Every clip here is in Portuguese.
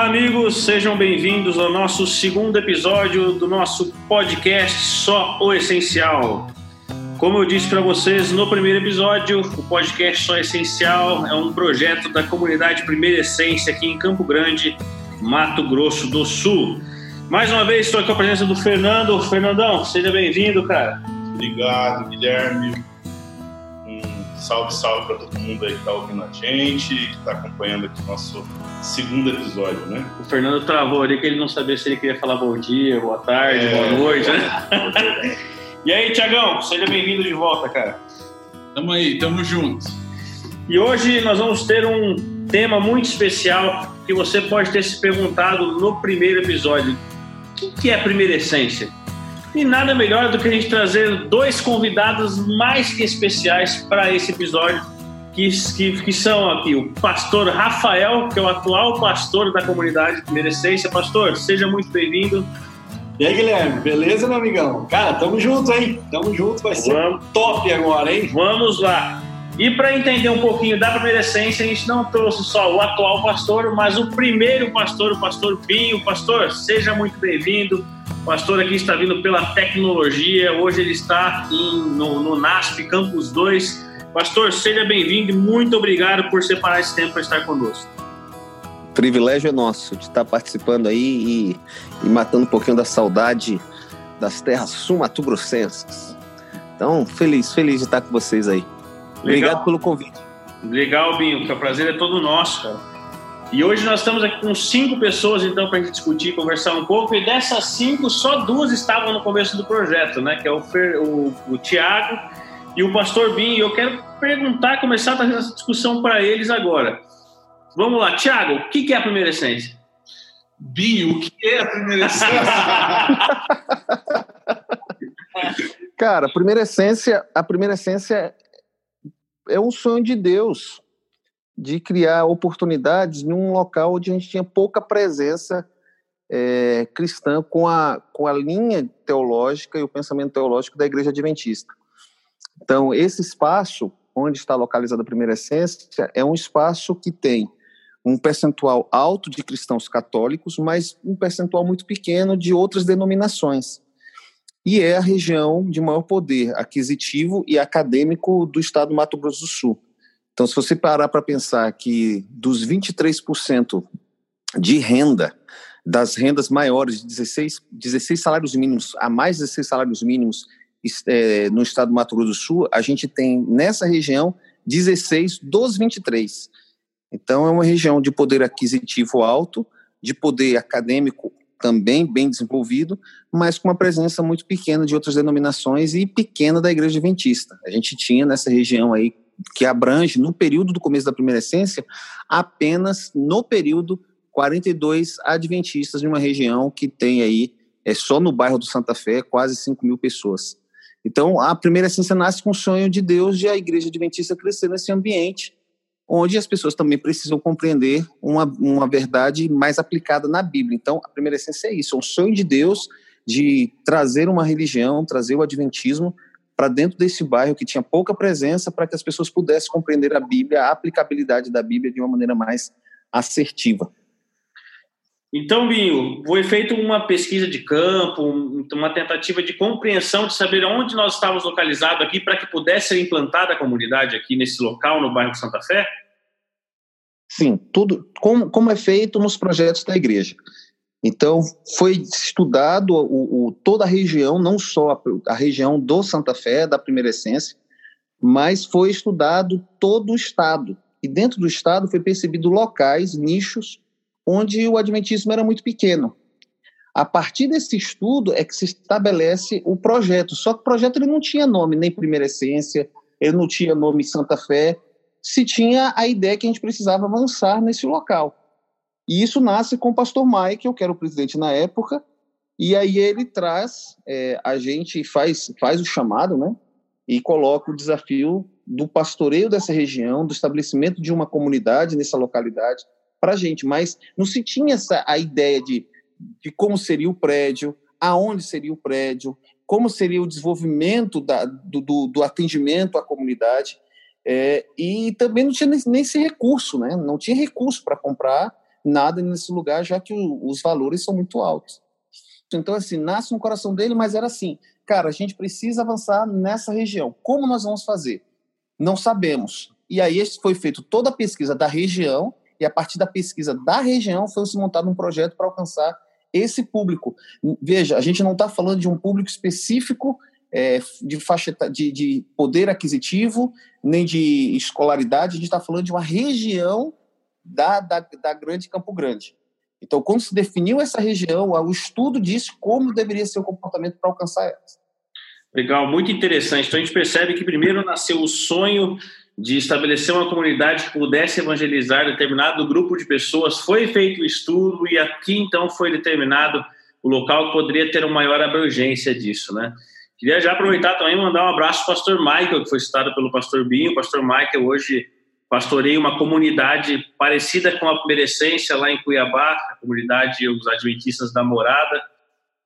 Olá, amigos, sejam bem-vindos ao nosso segundo episódio do nosso podcast Só o Essencial. Como eu disse para vocês no primeiro episódio, o podcast Só Essencial é um projeto da comunidade Primeira Essência aqui em Campo Grande, Mato Grosso do Sul. Mais uma vez estou aqui com a presença do Fernando. Fernandão, seja bem-vindo, cara. Obrigado, Guilherme salve, salve para todo mundo aí que está ouvindo a gente, que está acompanhando aqui o nosso segundo episódio, né? O Fernando travou ali que ele não sabia se ele queria falar bom dia, boa tarde, é, boa noite, né? e aí, Tiagão, seja bem-vindo de volta, cara. Tamo aí, tamo junto. E hoje nós vamos ter um tema muito especial que você pode ter se perguntado no primeiro episódio. O que é a primeira essência? E nada melhor do que a gente trazer dois convidados mais que especiais para esse episódio, que, que, que, são aqui o pastor Rafael, que é o atual pastor da comunidade Primeira Essência. Pastor, seja muito bem-vindo. E aí, Guilherme, beleza, meu amigão? Cara, tamo junto, hein? Tamo junto, vai ser Vamos. top agora, hein? Vamos lá. E para entender um pouquinho da primeira essência, a gente não trouxe só o atual pastor, mas o primeiro pastor, o pastor Pinho. Pastor, seja muito bem-vindo. O pastor aqui está vindo pela tecnologia, hoje ele está em, no, no NASP Campus 2. Pastor, seja bem-vindo e muito obrigado por separar esse tempo para estar conosco. O privilégio é nosso de estar participando aí e, e matando um pouquinho da saudade das terras sumatogrossenses. Então, feliz, feliz de estar com vocês aí. Legal. Obrigado pelo convite. Legal, Binho, que o prazer é todo nosso, cara. E hoje nós estamos aqui com cinco pessoas, então, para a gente discutir, conversar um pouco. E dessas cinco, só duas estavam no começo do projeto, né? Que é o, Fer, o, o Tiago e o Pastor Bin. E eu quero perguntar, começar a fazer essa discussão para eles agora. Vamos lá, Tiago, o que é a primeira essência? Binho, o que é a primeira essência? Cara, a primeira essência, a primeira essência é um sonho de Deus de criar oportunidades em um local onde a gente tinha pouca presença é, cristã com a, com a linha teológica e o pensamento teológico da Igreja Adventista. Então, esse espaço, onde está localizada a primeira essência, é um espaço que tem um percentual alto de cristãos católicos, mas um percentual muito pequeno de outras denominações. E é a região de maior poder aquisitivo e acadêmico do estado do Mato Grosso do Sul. Então, se você parar para pensar que dos 23% de renda, das rendas maiores, de 16, 16 salários mínimos, a mais de 16 salários mínimos é, no estado do Mato Grosso do Sul, a gente tem nessa região 16 dos 23. Então, é uma região de poder aquisitivo alto, de poder acadêmico também bem desenvolvido, mas com uma presença muito pequena de outras denominações e pequena da Igreja Adventista. A gente tinha nessa região aí que abrange, no período do começo da primeira essência, apenas no período 42 adventistas de uma região que tem aí, é só no bairro do Santa Fé, quase 5 mil pessoas. Então, a primeira essência nasce com o sonho de Deus de a igreja adventista crescer nesse ambiente, onde as pessoas também precisam compreender uma, uma verdade mais aplicada na Bíblia. Então, a primeira essência é isso, é um sonho de Deus de trazer uma religião, trazer o adventismo para dentro desse bairro que tinha pouca presença, para que as pessoas pudessem compreender a Bíblia, a aplicabilidade da Bíblia de uma maneira mais assertiva. Então, Binho, foi feita uma pesquisa de campo, uma tentativa de compreensão de saber onde nós estávamos localizados aqui para que pudesse ser implantada a comunidade aqui nesse local, no bairro de Santa Fé? Sim, tudo como, como é feito nos projetos da igreja. Então, foi estudado o, o, toda a região, não só a, a, região do Santa Fé, da primeira essência, mas foi estudado todo o Estado. E dentro do Estado foi percebido locais, nichos, onde o adventismo era muito pequeno. A partir desse estudo é que se estabelece o projeto. Só que o projeto ele não tinha nome, nem primeira essência, ele não tinha nome Santa Fé, se tinha a ideia que a gente precisava avançar nesse local. E isso nasce com o pastor Michael, que era o presidente na época, e aí ele traz, é, a gente faz, faz o chamado, né? E coloca o desafio do pastoreio dessa região, do estabelecimento de uma comunidade nessa localidade para a gente. Mas não se tinha essa, a ideia de, de como seria o prédio, aonde seria o prédio, como seria o desenvolvimento da, do, do, do atendimento à comunidade. É, e também não tinha nem, esse recurso, né? Não tinha recurso para comprar nada nesse lugar, já que o, os valores são muito altos. Então, assim, nasce no coração dele, mas era assim, cara, a gente precisa avançar nessa região. Como nós vamos fazer? Não sabemos. E aí foi feito toda a pesquisa da região, e a partir da pesquisa da região foi se montado um projeto para alcançar esse público. Veja, a gente não está falando de um público específico é, de faixa de, de, poder aquisitivo, nem de escolaridade, a gente está falando de uma região da, da, da Grande Campo Grande. Então, quando se definiu essa região, o estudo disse como deveria ser o comportamento para alcançar ela. Legal, muito interessante. Então, a gente percebe que primeiro nasceu o sonho de estabelecer uma comunidade que pudesse evangelizar determinado grupo de pessoas, foi feito o estudo e aqui então foi determinado o local que poderia ter uma maior abrangência disso, né? Queria já aproveitar também e mandar um abraço para o pastor Michael, que foi citado pelo pastor Binho. O pastor Michael hoje pastoreia uma comunidade parecida com a primeira essência lá em Cuiabá, a comunidade Os Adventistas da Morada.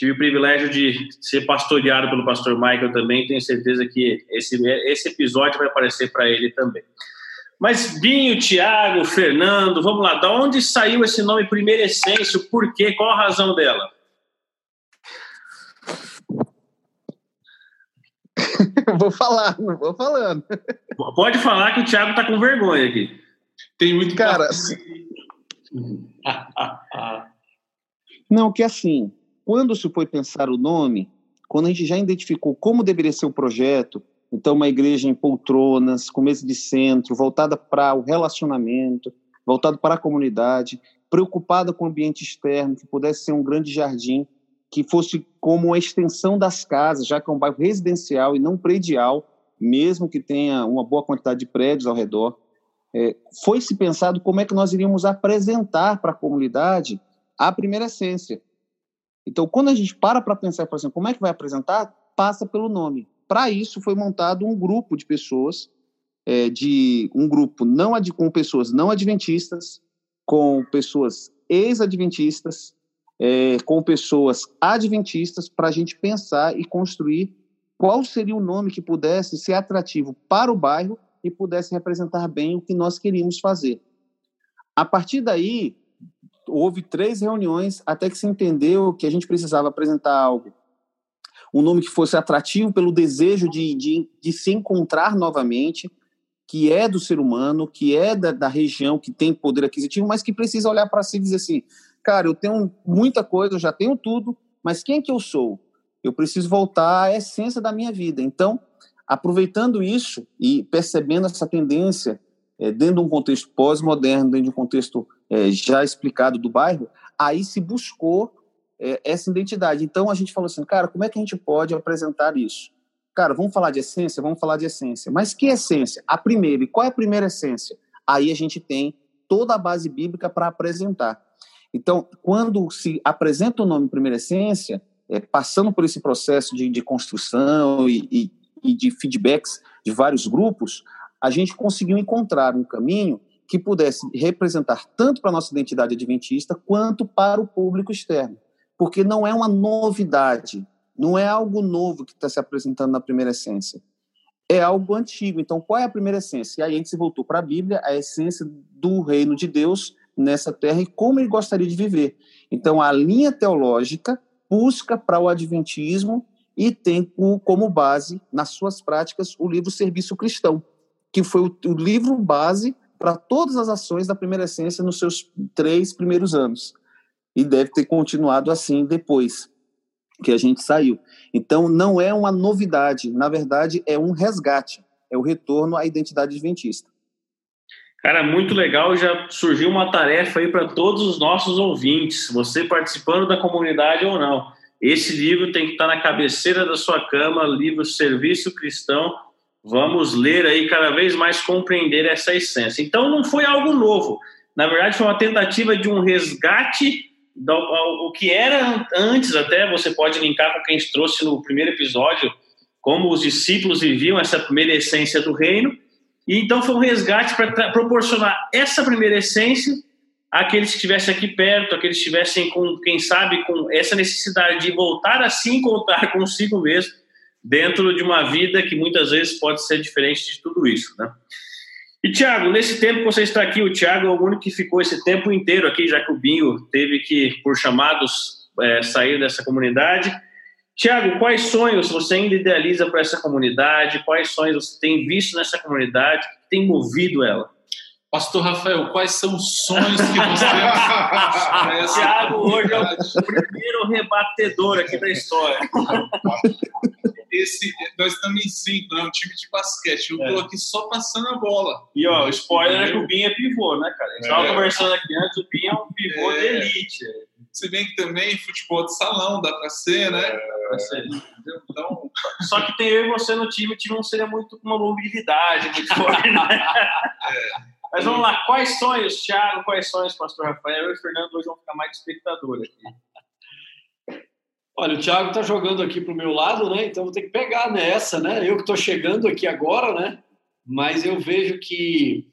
Tive o privilégio de ser pastoreado pelo pastor Michael também, tenho certeza que esse, esse episódio vai aparecer para ele também. Mas Binho, Tiago, Fernando, vamos lá, da onde saiu esse nome Primeira Essência? Por quê? Qual a razão dela? vou falar, não vou falando. Pode falar que o Thiago tá com vergonha aqui. Tem muito cara. não, que assim, quando se foi pensar o nome, quando a gente já identificou como deveria ser o projeto, então uma igreja em poltronas, com mesa de centro, voltada para o relacionamento, voltada para a comunidade, preocupada com o ambiente externo, que pudesse ser um grande jardim, que fosse como uma extensão das casas, já que é um bairro residencial e não predial, mesmo que tenha uma boa quantidade de prédios ao redor. É, foi se pensado como é que nós iríamos apresentar para a comunidade a primeira essência. Então, quando a gente para para pensar, por exemplo, como é que vai apresentar, passa pelo nome. Para isso, foi montado um grupo de pessoas, é, de um grupo não com pessoas não adventistas, com pessoas ex-adventistas, é, com pessoas adventistas para a gente pensar e construir qual seria o nome que pudesse ser atrativo para o bairro e pudesse representar bem o que nós queríamos fazer. A partir daí, houve três reuniões até que se entendeu que a gente precisava apresentar algo. Um nome que fosse atrativo pelo desejo de, de, de se encontrar novamente, que é do ser humano, que é da, da região, que tem poder aquisitivo, mas que precisa olhar para si e dizer assim: cara, eu tenho muita coisa, eu já tenho tudo, mas quem que eu sou? Eu preciso voltar à essência da minha vida. Então, aproveitando isso e percebendo essa tendência é, dentro de um contexto pós-moderno, dentro de um contexto é, já explicado do bairro, aí se buscou é, essa identidade. Então, a gente falou assim, cara, como é que a gente pode apresentar isso? Cara, vamos falar de essência? Vamos falar de essência. Mas que essência? A primeira. E qual é a primeira essência? Aí a gente tem toda a base bíblica para apresentar. Então, quando se apresenta o nome Primeira Essência, é, passando por esse processo de, de construção e, e, e, de feedbacks de vários grupos, a gente conseguiu encontrar um caminho que pudesse representar tanto para a nossa identidade adventista quanto para o público externo. Porque não é uma novidade, não é algo novo que está se apresentando na primeira essência. É algo antigo. Então, qual é a primeira essência? E aí a gente se voltou para a Bíblia, a essência do reino de Deus, nessa terra e como ele gostaria de viver. Então, a linha teológica busca para o adventismo e tem como base, nas suas práticas, o livro Serviço Cristão, que foi o, livro base para todas as ações da primeira essência nos seus três primeiros anos. E deve ter continuado assim depois que a gente saiu. Então, não é uma novidade, na verdade, é um resgate, é o retorno à identidade adventista. Cara, muito legal. Já surgiu uma tarefa aí para todos os nossos ouvintes, você participando da comunidade ou não. Esse livro tem que estar na cabeceira da sua cama, livro Serviço Cristão. Vamos ler aí cada vez mais compreender essa essência. Então não foi algo novo. Na verdade, foi uma tentativa de um resgate do o que era antes, até você pode linkar com quem trouxe no primeiro episódio, como os discípulos viviam essa primeira essência do reino e então foi um resgate para proporcionar essa primeira essência àqueles que estivessem aqui perto, aqueles que estivessem com, quem sabe, com essa necessidade de voltar a se encontrar consigo mesmo dentro de uma vida que muitas vezes pode ser diferente de tudo isso, né? E, Tiago, nesse tempo que você está aqui, o Tiago é o único que ficou esse tempo inteiro aqui, já que o Binho teve que, por chamados, é, sair dessa comunidade. Tiago, quais sonhos você ainda idealiza para essa comunidade? Quais sonhos você tem visto nessa comunidade que tem movido ela? Pastor Rafael, quais são os sonhos que você tem? Tiago hoje é o primeiro rebatedor aqui da história. Esse, nós estamos em cinco, né? Um time de basquete. Eu é. aqui só passando a bola. E ó, o spoiler é que o Binho é pivô, né, cara? A gente é. conversando aqui antes, o Binho é um pivô é. de elite. Se bem que também futebol de salão dá para ser, né? É. Ser, então... Só que tem eu e você no time, o time não seria muito com uma mobilidade muito forte, né? É. Mas vamos lá, quais sonhos, Thiago? Quais sonhos, pastor Rafael? Eu e o Fernando hoje vão ficar mais de espectador aqui. Olha, o Thiago está jogando aqui para o meu lado, né? Então vou ter que pegar nessa, né? Eu que estou chegando aqui agora, né? Mas eu vejo que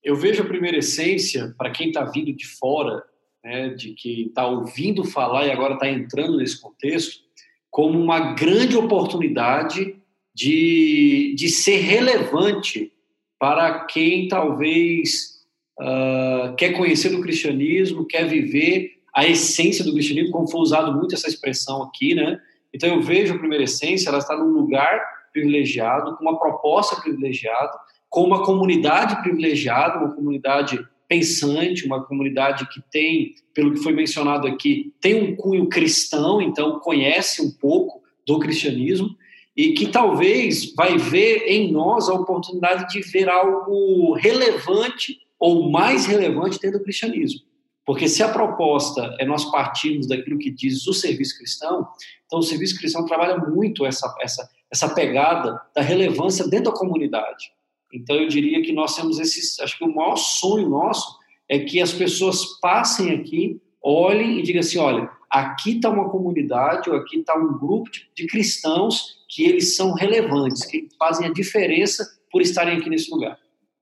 eu vejo a primeira essência para quem está vindo de fora, né? De que está ouvindo falar e agora está entrando nesse contexto, como uma grande oportunidade de, de ser relevante para quem talvez uh, quer conhecer do cristianismo, quer viver a essência do cristianismo, como foi usado muito essa expressão aqui, né? Então eu vejo a primeira essência, ela está num lugar privilegiado, com uma proposta privilegiada, com uma comunidade privilegiada, uma comunidade pensante, uma comunidade que tem, pelo que foi mencionado aqui, tem um cunho cristão, então conhece um pouco do cristianismo e que talvez vai ver em nós a oportunidade de ver algo relevante ou mais relevante dentro do cristianismo. Porque se a proposta é nós partirmos daquilo que diz o serviço cristão, então o serviço cristão trabalha muito essa, essa, essa pegada da relevância dentro da comunidade. Então eu diria que nós temos esses, acho que o maior sonho nosso é que as pessoas passem aqui, olhem e digam assim, olha, aqui está uma comunidade ou aqui está um grupo de cristãos que eles são relevantes, que fazem a diferença por estarem aqui nesse lugar.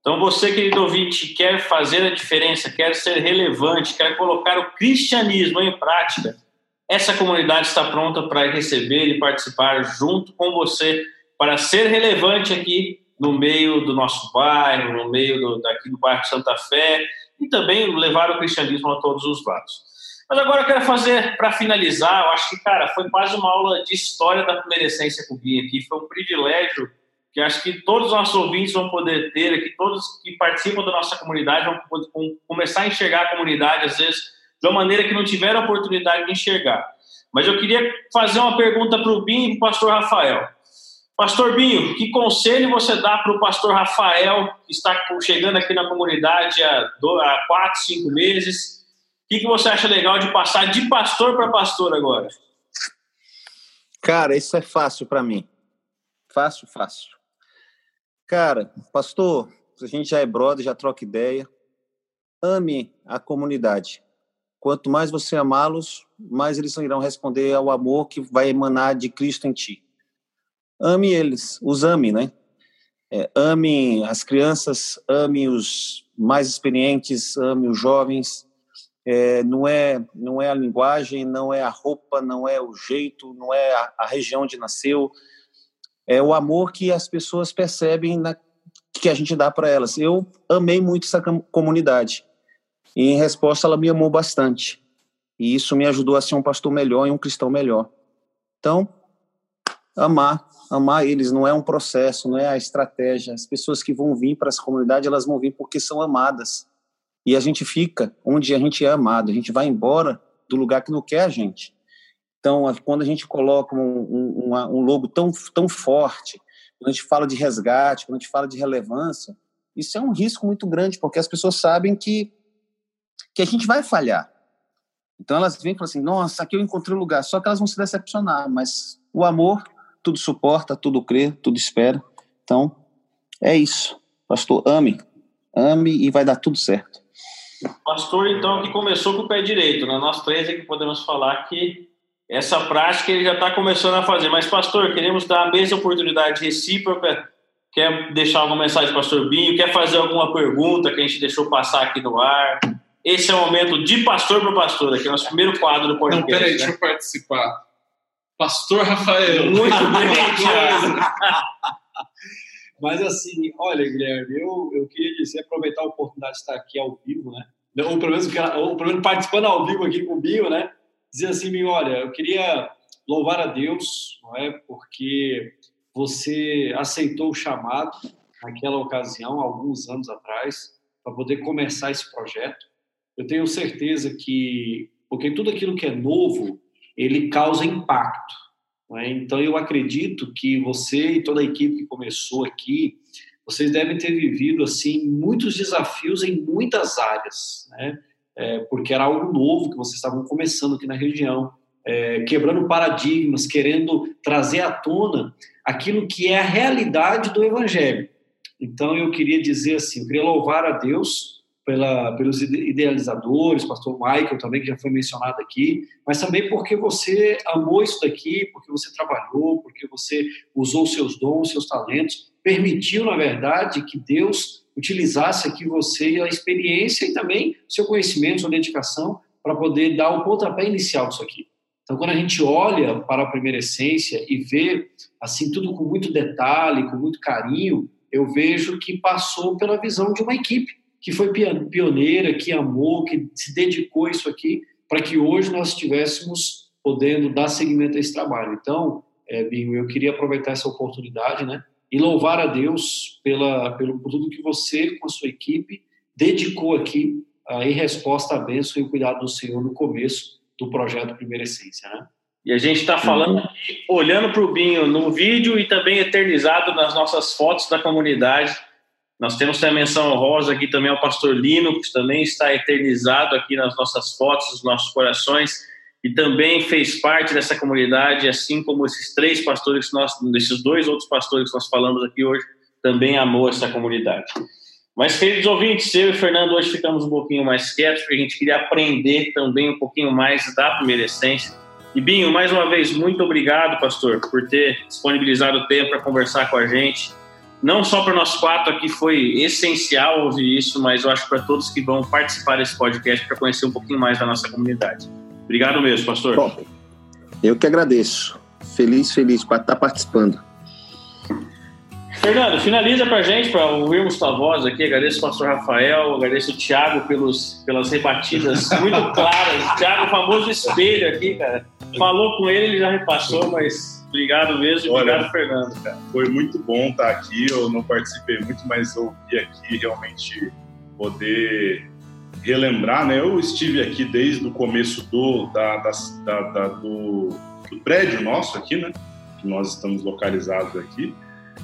Então, você, querido ouvinte, quer fazer a diferença, quer ser relevante, quer colocar o cristianismo em prática, essa comunidade está pronta para receber e participar junto com você para ser relevante aqui no meio do nosso bairro, no meio do, daqui do bairro Santa Fé e também levar o cristianismo a todos os lados. Mas agora eu quero fazer, para finalizar, eu acho que, cara, foi quase uma aula de história da primeira essência vim aqui. Foi um privilégio que acho que todos os nossos ouvintes vão poder ter aqui, todos que participam da nossa comunidade vão começar a enxergar a comunidade, às vezes, de uma maneira que não tiveram a oportunidade de enxergar. Mas eu queria fazer uma pergunta para o Binho e para o pastor Rafael. Pastor Binho, que conselho você dá para o pastor Rafael, que está chegando aqui na comunidade há, há quatro, cinco meses, que, que você acha legal de passar de pastor para pastor agora? Cara, isso é fácil para mim. Fácil, fácil. Cara, pastor, a gente já é brother, já troca ideia. Ame a comunidade. Quanto mais você amá-los, mais eles irão responder ao amor que vai emanar de Cristo em ti. Ame eles, os ame, né? É, ame as crianças, ame os mais experientes, ame os jovens, é, não é não é a linguagem, não é a roupa, não é o jeito, não é a, a região onde nasceu, é o amor que as pessoas percebem na, que a gente dá para elas. Eu amei muito essa comunidade e em resposta ela me amou bastante e isso me ajudou a ser um pastor melhor e um cristão melhor. Então, amar, amar eles não é um processo, não é a estratégia. As pessoas que vão vir para essa comunidade elas vão vir porque são amadas e a gente fica onde a gente é amado, a gente vai embora do lugar que não quer a gente. Então, quando a gente coloca um, um, um logo tão, tão forte, quando a gente fala de resgate, quando a gente fala de relevância, isso é um risco muito grande, porque as pessoas sabem que, que a gente vai falhar. Então, elas vêm e falam assim: nossa, aqui eu encontrei um lugar, só que elas vão se decepcionar, mas o amor tudo suporta, tudo crê, tudo espera. Então, é isso. Pastor, ame. Ame e vai dar tudo certo. Pastor, então, que começou com o pé direito, né? Nós três é que podemos falar que essa prática ele já está começando a fazer. Mas, pastor, queremos dar a mesma oportunidade recíproca. Quer deixar alguma mensagem, pastor Binho? Quer fazer alguma pergunta que a gente deixou passar aqui no ar? Esse é o momento de pastor para pastor, aqui é o nosso primeiro quadro do podcast. Não, peraí, né? deixa eu participar. Pastor Rafael. Muito bem. Mas assim, olha, Guilherme, eu, eu queria dizer, aproveitar a oportunidade de estar aqui ao vivo, né? Ou pelo menos, ou pelo menos participando ao vivo aqui com o Binho, né? Dizer assim, olha, eu queria louvar a Deus, não é? Porque você aceitou o chamado naquela ocasião, alguns anos atrás, para poder começar esse projeto. Eu tenho certeza que, porque tudo aquilo que é novo, ele causa impacto. É? Então, eu acredito que você e toda a equipe que começou aqui, vocês devem ter vivido assim muitos desafios em muitas áreas, né? É, porque era algo novo que vocês estavam começando aqui na região, é, quebrando paradigmas, querendo trazer à tona aquilo que é a realidade do Evangelho. Então, eu queria dizer assim, eu queria louvar a Deus pela, pelos idealizadores, pastor Michael também, que já foi mencionado aqui, mas também porque você amou isso daqui, porque você trabalhou, porque você usou seus dons, seus talentos, permitiu, na verdade, que Deus utilizasse aqui você a experiência e também seu conhecimento, sua dedicação, para poder dar o pontapé inicial disso aqui. Então, quando a gente olha para a primeira essência e vê assim tudo com muito detalhe, com muito carinho, eu vejo que passou pela visão de uma equipe que foi pioneira, que amou, que se dedicou a isso aqui, para que hoje nós estivéssemos podendo dar seguimento a esse trabalho. Então, é, Binho, eu queria aproveitar essa oportunidade, né, e louvar a Deus pela, pelo por tudo que você, com a sua equipe, dedicou aqui uh, em resposta à bênção e o cuidado do Senhor no começo do projeto Primeira Essência, né? E a gente está falando aqui, olhando para o Binho no vídeo e também eternizado nas nossas fotos da comunidade. Nós temos a menção honrosa aqui também ao pastor Lino, que também está eternizado aqui nas nossas fotos, nos nossos corações, e também fez parte dessa comunidade, assim como esses três pastores, nós, esses dois outros pastores que nós falamos aqui hoje, também amou essa comunidade. Mas, queridos ouvintes, eu e Fernando hoje ficamos um pouquinho mais quietos, porque a gente queria aprender também um pouquinho mais da primeira essência. E Binho, mais uma vez, muito obrigado, pastor, por ter disponibilizado o tempo para conversar com a gente não só para nós quatro aqui foi essencial ouvir isso, mas eu acho para todos que vão participar desse podcast para conhecer um pouquinho mais da nossa comunidade. Obrigado mesmo, pastor. Bom, eu que agradeço. Feliz, feliz para estar participando. Fernando, finaliza para a gente, para ouvirmos tua voz aqui. Agradeço o pastor Rafael, agradeço o Thiago pelos, pelas rebatidas muito claras. Thiago, o famoso espelho aqui, cara. Falou com ele, ele já repassou, mas Obrigado mesmo, Olha, obrigado, Fernando. Cara. Foi muito bom estar aqui. Eu não participei muito, mas ouvi aqui realmente poder relembrar, né? Eu estive aqui desde o começo do, da, da, da, do, do, prédio nosso aqui, né? Que nós estamos localizados aqui.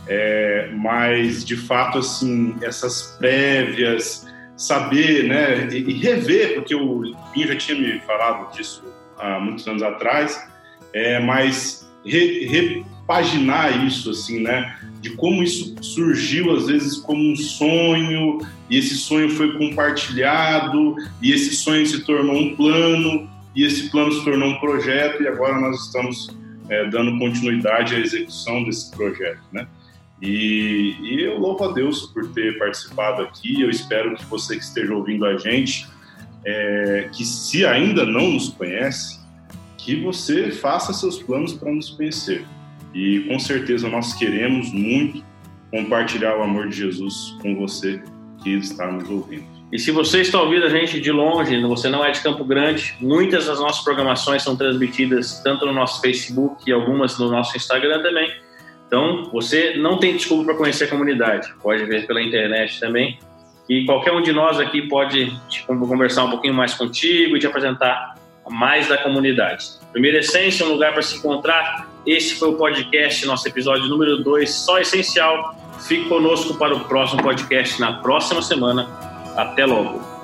É, mas, de fato, assim, essas prévias, saber, né? E, e rever, porque o Pinho já tinha me falado disso há muitos anos atrás, é, mas re, repaginar isso, assim, né? De como isso surgiu, às vezes, como um sonho, e esse sonho foi compartilhado, e esse sonho se tornou um plano, e esse plano se tornou um projeto, e agora nós estamos é, dando continuidade à execução desse projeto, né? E, e, eu louvo a Deus por ter participado aqui. Eu espero que você que esteja ouvindo a gente, é, que se ainda não nos conhece, que você faça seus planos para nos conhecer. E com certeza nós queremos muito compartilhar o amor de Jesus com você que está nos ouvindo. E se você está ouvindo a gente de longe, você não é de Campo Grande, muitas das nossas programações são transmitidas tanto no nosso Facebook e algumas no nosso Instagram também. Então, você não tem desculpa para conhecer a comunidade. Pode ver pela internet também. E qualquer um de nós aqui pode conversar um pouquinho mais contigo e te apresentar mais da comunidade. Primeira Essência, um lugar para se encontrar. Esse foi o podcast, nosso episódio número 2, só essencial. Fique conosco para o próximo podcast na próxima semana. Até logo.